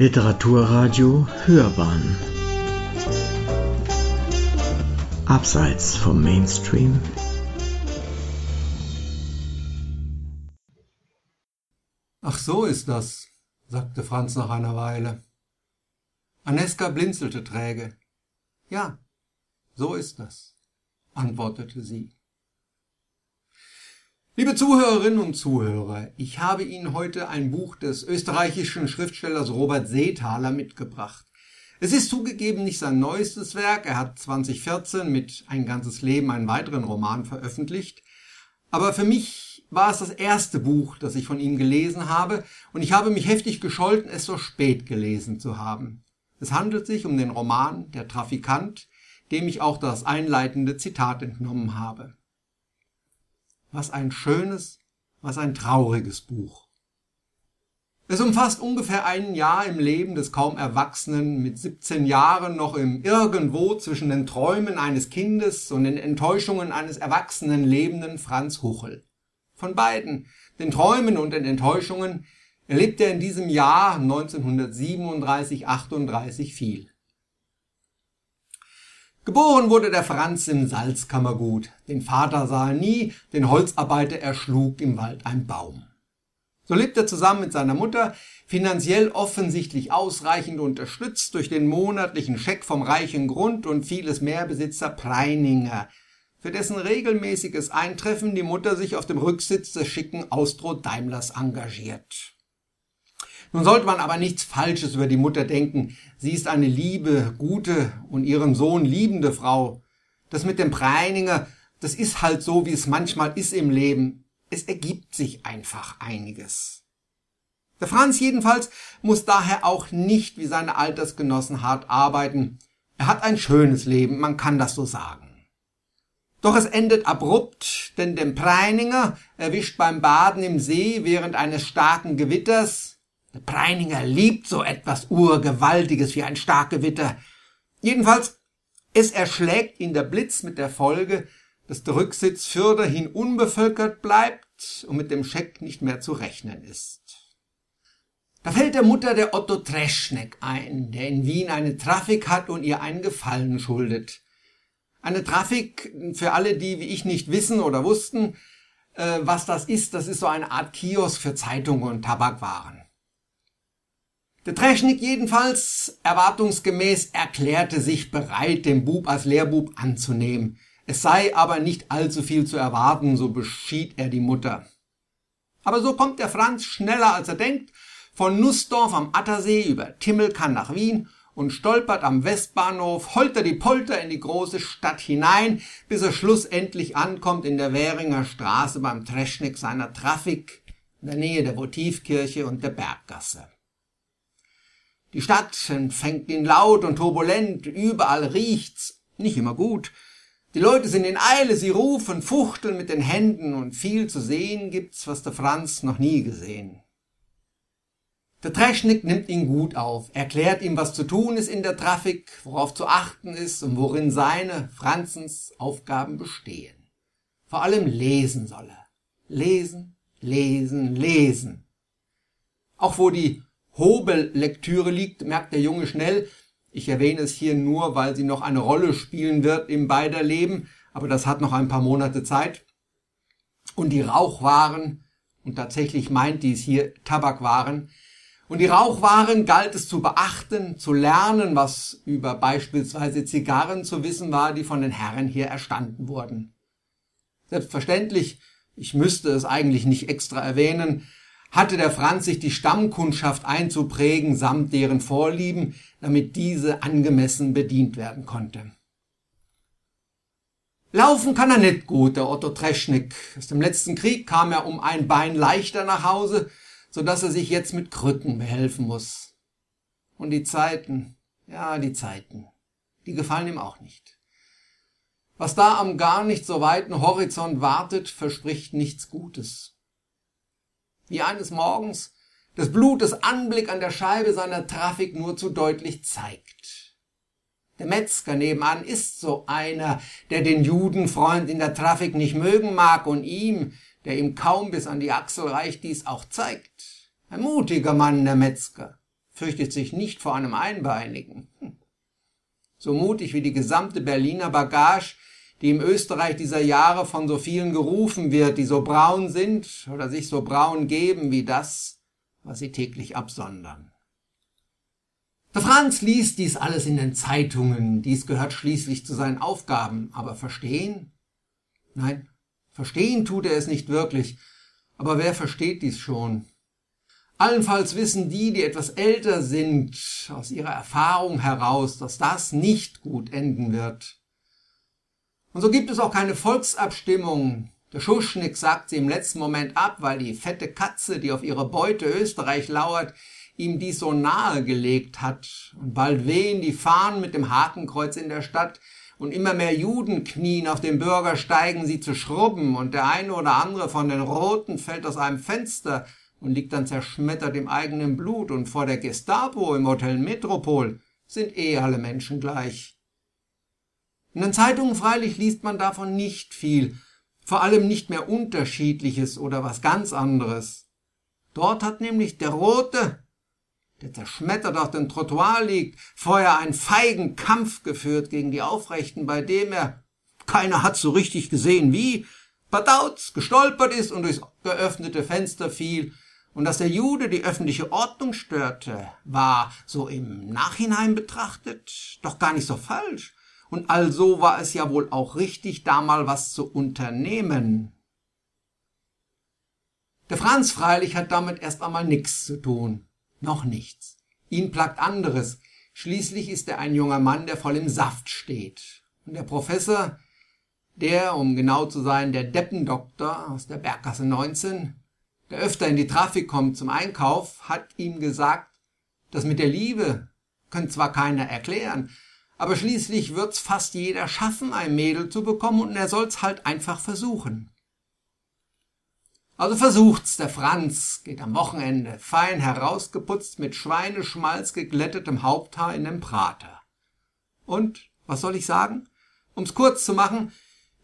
Literaturradio Hörbahn Abseits vom Mainstream Ach so ist das, sagte Franz nach einer Weile. Aneska blinzelte träge. Ja, so ist das, antwortete sie. Liebe Zuhörerinnen und Zuhörer, ich habe Ihnen heute ein Buch des österreichischen Schriftstellers Robert Seethaler mitgebracht. Es ist zugegeben nicht sein neuestes Werk, er hat 2014 mit Ein ganzes Leben einen weiteren Roman veröffentlicht, aber für mich war es das erste Buch, das ich von ihm gelesen habe, und ich habe mich heftig gescholten, es so spät gelesen zu haben. Es handelt sich um den Roman Der Trafikant, dem ich auch das einleitende Zitat entnommen habe. Was ein schönes, was ein trauriges Buch. Es umfasst ungefähr ein Jahr im Leben des kaum Erwachsenen, mit 17 Jahren noch im Irgendwo zwischen den Träumen eines Kindes und den Enttäuschungen eines erwachsenen lebenden Franz Huchel. Von beiden, den Träumen und den Enttäuschungen, erlebt er in diesem Jahr 1937, 38 viel. Geboren wurde der Franz im Salzkammergut. Den Vater sah er nie, den Holzarbeiter erschlug im Wald ein Baum. So lebt er zusammen mit seiner Mutter, finanziell offensichtlich ausreichend unterstützt durch den monatlichen Scheck vom reichen Grund und vieles mehr Besitzer Preininger, für dessen regelmäßiges Eintreffen die Mutter sich auf dem Rücksitz des schicken Austro Daimlers engagiert. Nun sollte man aber nichts Falsches über die Mutter denken. Sie ist eine liebe, gute und ihren Sohn liebende Frau. Das mit dem Preininger, das ist halt so, wie es manchmal ist im Leben. Es ergibt sich einfach einiges. Der Franz jedenfalls muss daher auch nicht wie seine Altersgenossen hart arbeiten. Er hat ein schönes Leben, man kann das so sagen. Doch es endet abrupt, denn den Preininger erwischt beim Baden im See während eines starken Gewitters Preininger liebt so etwas Urgewaltiges wie ein Starkgewitter. Jedenfalls, es erschlägt ihn der Blitz mit der Folge, dass der Rücksitz fürderhin unbevölkert bleibt und mit dem Scheck nicht mehr zu rechnen ist. Da fällt der Mutter der Otto Treschneck ein, der in Wien eine Trafik hat und ihr einen Gefallen schuldet. Eine Trafik, für alle, die wie ich nicht wissen oder wussten, äh, was das ist, das ist so eine Art Kiosk für Zeitungen und Tabakwaren. Der Treschnik jedenfalls erwartungsgemäß erklärte sich bereit, den Bub als Lehrbub anzunehmen. Es sei aber nicht allzu viel zu erwarten, so beschied er die Mutter. Aber so kommt der Franz schneller als er denkt, von Nussdorf am Attersee über Timmelkann nach Wien und stolpert am Westbahnhof holter die Polter in die große Stadt hinein, bis er schlussendlich ankommt in der Währinger Straße beim Treschnik seiner Trafik, in der Nähe der Votivkirche und der Berggasse. Die Stadt empfängt ihn laut und turbulent, überall riecht's, nicht immer gut. Die Leute sind in Eile, sie rufen, fuchteln mit den Händen und viel zu sehen gibt's, was der Franz noch nie gesehen. Der Treschnik nimmt ihn gut auf, erklärt ihm, was zu tun ist in der Trafik, worauf zu achten ist und worin seine, Franzens, Aufgaben bestehen. Vor allem lesen soll er. Lesen, lesen, lesen. Auch wo die Hobellektüre liegt, merkt der Junge schnell. Ich erwähne es hier nur, weil sie noch eine Rolle spielen wird im beider Leben, aber das hat noch ein paar Monate Zeit. Und die Rauchwaren, und tatsächlich meint dies hier Tabakwaren, und die Rauchwaren galt es zu beachten, zu lernen, was über beispielsweise Zigarren zu wissen war, die von den Herren hier erstanden wurden. Selbstverständlich, ich müsste es eigentlich nicht extra erwähnen, hatte der Franz sich die Stammkundschaft einzuprägen samt deren Vorlieben, damit diese angemessen bedient werden konnte. Laufen kann er nicht gut, der Otto Treschnik. Aus dem letzten Krieg kam er um ein Bein leichter nach Hause, so dass er sich jetzt mit Krücken behelfen muss. Und die Zeiten, ja, die Zeiten, die gefallen ihm auch nicht. Was da am gar nicht so weiten Horizont wartet, verspricht nichts Gutes wie eines Morgens des Blutes Anblick an der Scheibe seiner Trafik nur zu deutlich zeigt. Der Metzger nebenan ist so einer, der den Judenfreund in der Trafik nicht mögen mag und ihm, der ihm kaum bis an die Achsel reicht, dies auch zeigt. Ein mutiger Mann, der Metzger. fürchtet sich nicht vor einem Einbeinigen. Hm. So mutig wie die gesamte Berliner Bagage, die im Österreich dieser Jahre von so vielen gerufen wird, die so braun sind oder sich so braun geben wie das, was sie täglich absondern. Der Franz liest dies alles in den Zeitungen, dies gehört schließlich zu seinen Aufgaben, aber verstehen? Nein, verstehen tut er es nicht wirklich, aber wer versteht dies schon? Allenfalls wissen die, die etwas älter sind, aus ihrer Erfahrung heraus, dass das nicht gut enden wird. Und so gibt es auch keine Volksabstimmung. Der Schuschnigg sagt sie im letzten Moment ab, weil die fette Katze, die auf ihre Beute Österreich lauert, ihm dies so nahe gelegt hat. Und bald wehen die Fahnen mit dem Hakenkreuz in der Stadt, und immer mehr Juden knien auf den Bürgersteigen, sie zu schrubben, und der eine oder andere von den Roten fällt aus einem Fenster und liegt dann zerschmettert im eigenen Blut, und vor der Gestapo im Hotel Metropol sind eh alle Menschen gleich. In den Zeitungen freilich liest man davon nicht viel, vor allem nicht mehr Unterschiedliches oder was ganz anderes. Dort hat nämlich der Rote der zerschmettert auf dem Trottoir liegt, vorher einen feigen Kampf geführt gegen die Aufrechten, bei dem er, keiner hat so richtig gesehen wie, Badauz gestolpert ist und durchs geöffnete Fenster fiel, und dass der Jude die öffentliche Ordnung störte, war, so im Nachhinein betrachtet, doch gar nicht so falsch. Und also war es ja wohl auch richtig, da mal was zu unternehmen. Der Franz freilich hat damit erst einmal nichts zu tun. Noch nichts. Ihn plagt anderes. Schließlich ist er ein junger Mann, der voll im Saft steht. Und der Professor, der, um genau zu sein, der Deppendoktor aus der Berggasse 19, der öfter in die Trafik kommt zum Einkauf, hat ihm gesagt, das mit der Liebe könnte zwar keiner erklären, aber schließlich wird's fast jeder schaffen, ein Mädel zu bekommen und er soll's halt einfach versuchen. Also versucht's der Franz, geht am Wochenende, fein herausgeputzt mit Schweineschmalz geglättetem Haupthaar in den Prater. Und, was soll ich sagen? Um's kurz zu machen,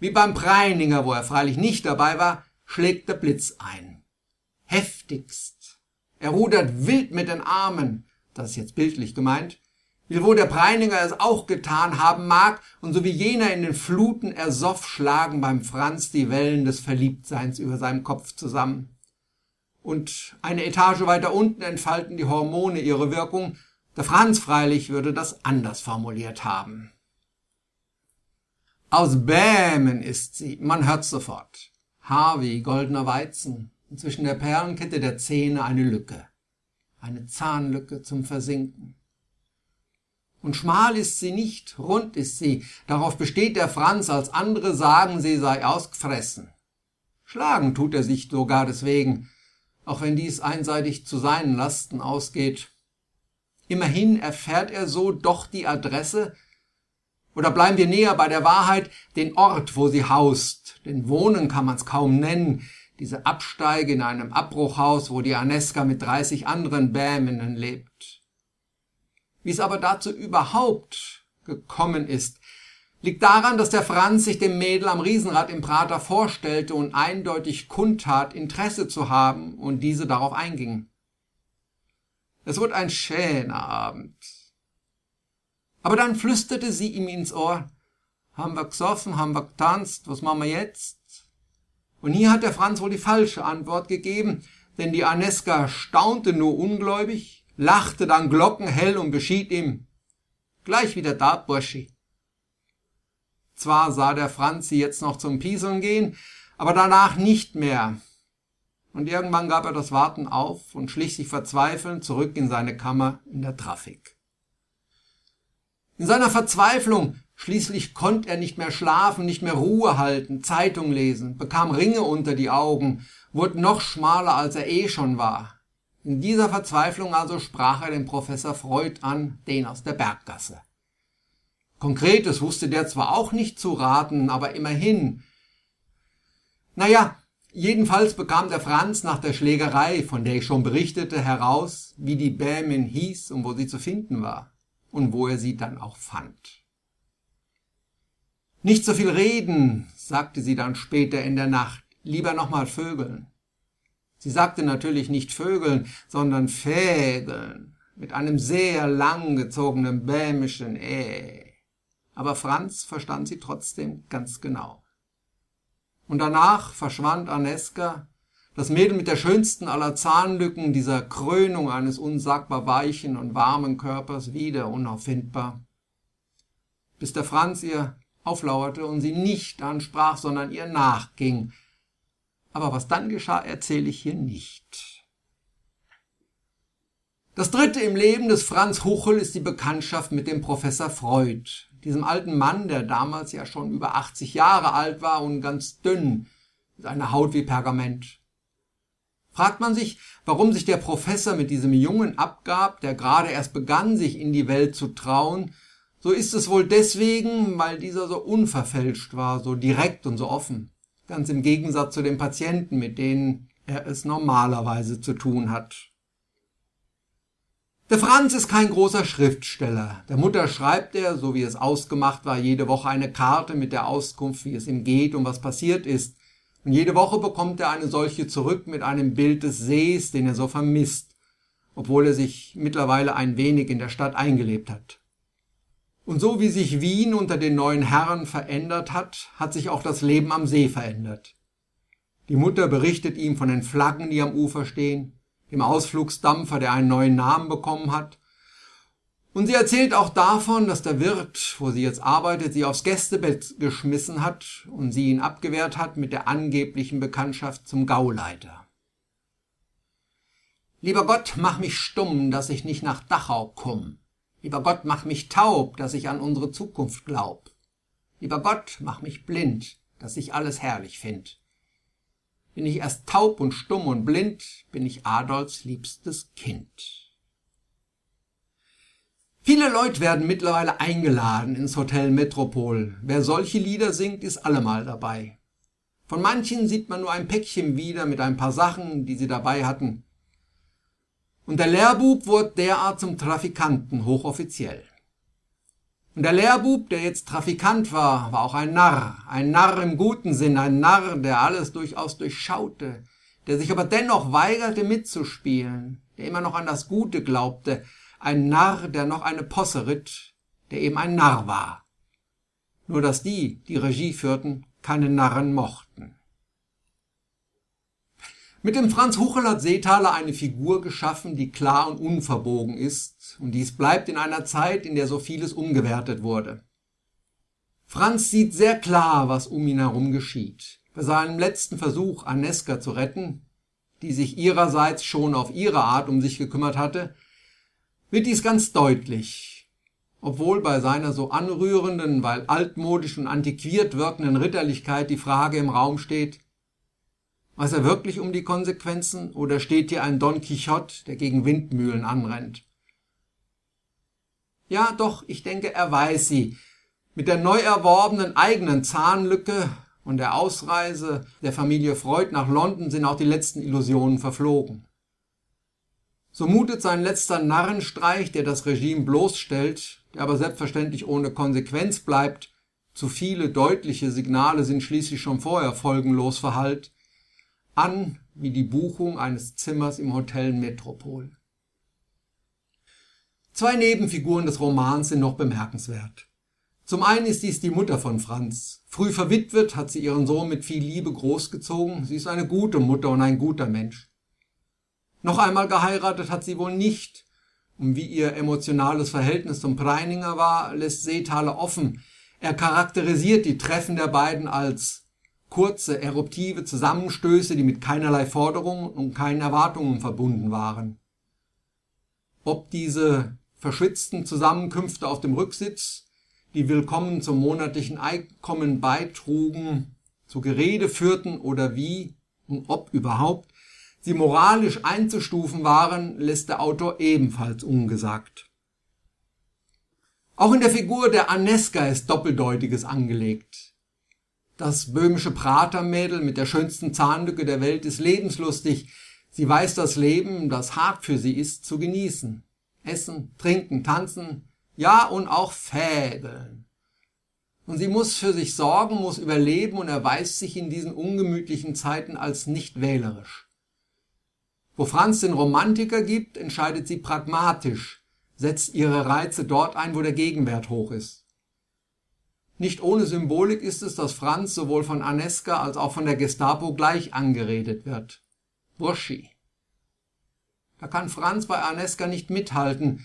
wie beim Preininger, wo er freilich nicht dabei war, schlägt der Blitz ein. Heftigst. Er rudert wild mit den Armen, das ist jetzt bildlich gemeint, wiewohl der Preininger es auch getan haben mag, und so wie jener in den Fluten ersoff, schlagen beim Franz die Wellen des Verliebtseins über seinem Kopf zusammen. Und eine Etage weiter unten entfalten die Hormone ihre Wirkung, der Franz freilich würde das anders formuliert haben. Aus Bämen ist sie, man hört's sofort. Wie goldener Weizen, und zwischen der Perlenkette der Zähne eine Lücke, eine Zahnlücke zum Versinken. Und schmal ist sie nicht, rund ist sie. Darauf besteht der Franz, als andere sagen, sie sei ausgefressen. Schlagen tut er sich sogar deswegen, auch wenn dies einseitig zu seinen Lasten ausgeht. Immerhin erfährt er so doch die Adresse, oder bleiben wir näher bei der Wahrheit, den Ort, wo sie haust, denn Wohnen kann man's kaum nennen, diese Absteige in einem Abbruchhaus, wo die Aneska mit dreißig anderen Bäminnen lebt. Wie es aber dazu überhaupt gekommen ist, liegt daran, dass der Franz sich dem Mädel am Riesenrad im Prater vorstellte und eindeutig kundtat, Interesse zu haben und diese darauf einging. Es wurde ein schöner Abend. Aber dann flüsterte sie ihm ins Ohr, haben wir gesoffen, haben wir getanzt, was machen wir jetzt? Und hier hat der Franz wohl die falsche Antwort gegeben, denn die Aneska staunte nur ungläubig, lachte dann glockenhell und beschied ihm, gleich wieder da, Burschi. Zwar sah der Franz sie jetzt noch zum Pieseln gehen, aber danach nicht mehr. Und irgendwann gab er das Warten auf und schlich sich verzweifelnd zurück in seine Kammer in der Trafik. In seiner Verzweiflung Schließlich konnte er nicht mehr schlafen, nicht mehr Ruhe halten, Zeitung lesen, bekam Ringe unter die Augen, wurde noch schmaler, als er eh schon war. In dieser Verzweiflung also sprach er den Professor Freud an, den aus der Berggasse. Konkretes wusste der zwar auch nicht zu raten, aber immerhin. Naja, jedenfalls bekam der Franz nach der Schlägerei, von der ich schon berichtete, heraus, wie die Bämin hieß und wo sie zu finden war und wo er sie dann auch fand. Nicht so viel reden, sagte sie dann später in der Nacht, lieber nochmal vögeln. Sie sagte natürlich nicht Vögeln, sondern Fägeln. mit einem sehr lang gezogenen bämischen Äh. Aber Franz verstand sie trotzdem ganz genau. Und danach verschwand Aneska, das Mädel mit der schönsten aller Zahnlücken, dieser Krönung eines unsagbar weichen und warmen Körpers, wieder unauffindbar. Bis der Franz ihr auflauerte und sie nicht ansprach, sondern ihr nachging. Aber was dann geschah, erzähle ich hier nicht. Das dritte im Leben des Franz Huchel ist die Bekanntschaft mit dem Professor Freud, diesem alten Mann, der damals ja schon über 80 Jahre alt war und ganz dünn, seine Haut wie Pergament. Fragt man sich, warum sich der Professor mit diesem Jungen abgab, der gerade erst begann, sich in die Welt zu trauen, so ist es wohl deswegen, weil dieser so unverfälscht war, so direkt und so offen. Ganz im Gegensatz zu den Patienten, mit denen er es normalerweise zu tun hat. Der Franz ist kein großer Schriftsteller. Der Mutter schreibt er, so wie es ausgemacht war, jede Woche eine Karte mit der Auskunft, wie es ihm geht und was passiert ist. Und jede Woche bekommt er eine solche zurück mit einem Bild des Sees, den er so vermisst, obwohl er sich mittlerweile ein wenig in der Stadt eingelebt hat. Und so wie sich Wien unter den neuen Herren verändert hat, hat sich auch das Leben am See verändert. Die Mutter berichtet ihm von den Flaggen, die am Ufer stehen, dem Ausflugsdampfer, der einen neuen Namen bekommen hat. Und sie erzählt auch davon, dass der Wirt, wo sie jetzt arbeitet, sie aufs Gästebett geschmissen hat und sie ihn abgewehrt hat mit der angeblichen Bekanntschaft zum Gauleiter. Lieber Gott, mach mich stumm, dass ich nicht nach Dachau komm. Lieber Gott, mach mich taub, dass ich an unsere Zukunft glaub. Lieber Gott, mach mich blind, dass ich alles herrlich find. Bin ich erst taub und stumm und blind, bin ich Adolfs liebstes Kind. Viele Leute werden mittlerweile eingeladen ins Hotel Metropol. Wer solche Lieder singt, ist allemal dabei. Von manchen sieht man nur ein Päckchen wieder mit ein paar Sachen, die sie dabei hatten. Und der Lehrbub wurde derart zum Trafikanten, hochoffiziell. Und der Lehrbub, der jetzt Trafikant war, war auch ein Narr, ein Narr im guten Sinn, ein Narr, der alles durchaus durchschaute, der sich aber dennoch weigerte mitzuspielen, der immer noch an das Gute glaubte, ein Narr, der noch eine Posse ritt, der eben ein Narr war. Nur dass die, die Regie führten, keine Narren mochten. Mit dem Franz Huchel hat Seethaler eine Figur geschaffen, die klar und unverbogen ist, und dies bleibt in einer Zeit, in der so vieles umgewertet wurde. Franz sieht sehr klar, was um ihn herum geschieht. Bei seinem letzten Versuch, Aneska zu retten, die sich ihrerseits schon auf ihre Art um sich gekümmert hatte, wird dies ganz deutlich. Obwohl bei seiner so anrührenden, weil altmodisch und antiquiert wirkenden Ritterlichkeit die Frage im Raum steht, Weiß er wirklich um die Konsequenzen oder steht hier ein Don Quixote, der gegen Windmühlen anrennt? Ja, doch, ich denke, er weiß sie. Mit der neu erworbenen eigenen Zahnlücke und der Ausreise der Familie Freud nach London sind auch die letzten Illusionen verflogen. So mutet sein letzter Narrenstreich, der das Regime bloßstellt, der aber selbstverständlich ohne Konsequenz bleibt, zu viele deutliche Signale sind schließlich schon vorher folgenlos verhallt, an wie die Buchung eines Zimmers im Hotel Metropol. Zwei Nebenfiguren des Romans sind noch bemerkenswert. Zum einen ist dies die Mutter von Franz. Früh verwitwet hat sie ihren Sohn mit viel Liebe großgezogen. Sie ist eine gute Mutter und ein guter Mensch. Noch einmal geheiratet hat sie wohl nicht. Und wie ihr emotionales Verhältnis zum Preininger war, lässt Seethaler offen. Er charakterisiert die Treffen der beiden als kurze, eruptive Zusammenstöße, die mit keinerlei Forderungen und keinen Erwartungen verbunden waren. Ob diese verschwitzten Zusammenkünfte auf dem Rücksitz, die willkommen zum monatlichen Einkommen beitrugen, zu Gerede führten oder wie und ob überhaupt sie moralisch einzustufen waren, lässt der Autor ebenfalls ungesagt. Auch in der Figur der Aneska ist Doppeldeutiges angelegt. Das böhmische Pratermädel mit der schönsten Zahnlücke der Welt ist lebenslustig. Sie weiß das Leben, das hart für sie ist, zu genießen. Essen, trinken, tanzen, ja und auch fädeln. Und sie muss für sich sorgen, muss überleben und erweist sich in diesen ungemütlichen Zeiten als nicht wählerisch. Wo Franz den Romantiker gibt, entscheidet sie pragmatisch, setzt ihre Reize dort ein, wo der Gegenwert hoch ist. Nicht ohne Symbolik ist es, dass Franz sowohl von Aneska als auch von der Gestapo gleich angeredet wird. Burschi. Da kann Franz bei Aneska nicht mithalten,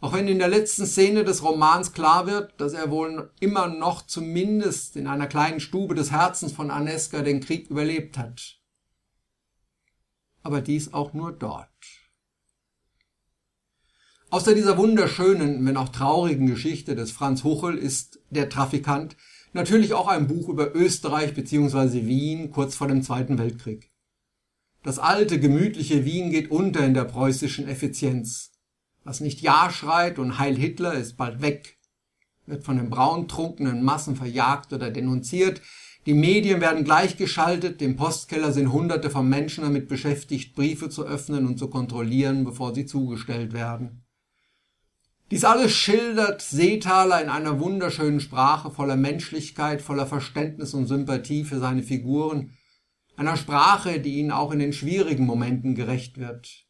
auch wenn in der letzten Szene des Romans klar wird, dass er wohl immer noch zumindest in einer kleinen Stube des Herzens von Aneska den Krieg überlebt hat. Aber dies auch nur dort. Außer dieser wunderschönen, wenn auch traurigen Geschichte des Franz Huchel ist Der Trafikant natürlich auch ein Buch über Österreich bzw. Wien kurz vor dem Zweiten Weltkrieg. Das alte, gemütliche Wien geht unter in der preußischen Effizienz. Was nicht Ja schreit und Heil Hitler ist bald weg, wird von den brauntrunkenen Massen verjagt oder denunziert. Die Medien werden gleichgeschaltet, im Postkeller sind hunderte von Menschen damit beschäftigt, Briefe zu öffnen und zu kontrollieren, bevor sie zugestellt werden. Dies alles schildert Seethaler in einer wunderschönen Sprache voller Menschlichkeit, voller Verständnis und Sympathie für seine Figuren, einer Sprache, die ihnen auch in den schwierigen Momenten gerecht wird.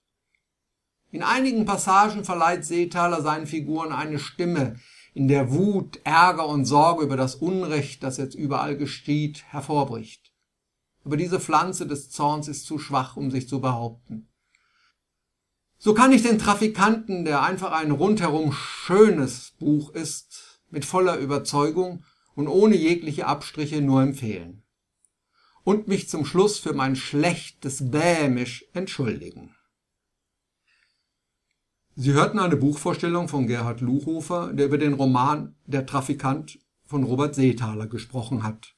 In einigen Passagen verleiht Seethaler seinen Figuren eine Stimme, in der Wut, Ärger und Sorge über das Unrecht, das jetzt überall geschieht, hervorbricht. Aber diese Pflanze des Zorns ist zu schwach, um sich zu behaupten. So kann ich den Trafikanten, der einfach ein rundherum schönes Buch ist, mit voller Überzeugung und ohne jegliche Abstriche nur empfehlen und mich zum Schluss für mein schlechtes Bämisch entschuldigen. Sie hörten eine Buchvorstellung von Gerhard Luchhofer, der über den Roman Der Trafikant von Robert Seethaler gesprochen hat. Hat